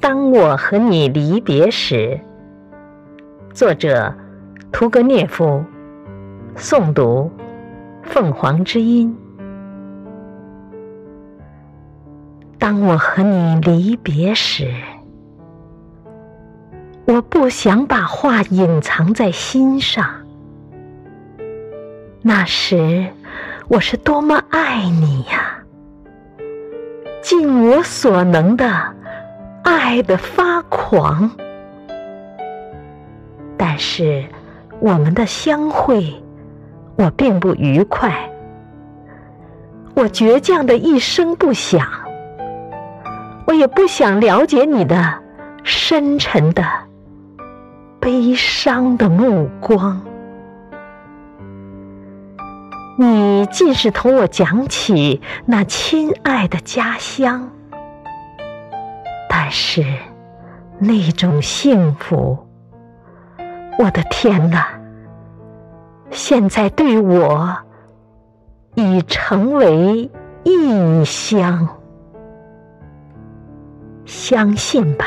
当我和你离别时，作者屠格涅夫，诵读凤凰之音。当我和你离别时，我不想把话隐藏在心上。那时我是多么爱你呀！尽我所能的爱的发狂，但是我们的相会，我并不愉快。我倔强的一声不响，我也不想了解你的深沉的悲伤的目光。你尽是同我讲起那亲爱的家乡，是那种幸福，我的天哪！现在对我已成为异乡。相信吧，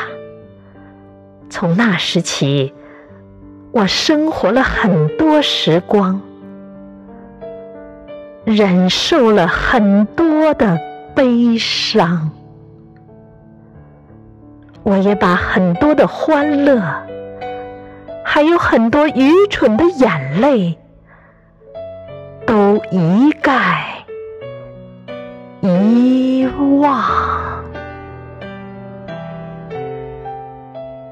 从那时起，我生活了很多时光。忍受了很多的悲伤，我也把很多的欢乐，还有很多愚蠢的眼泪，都一概遗忘。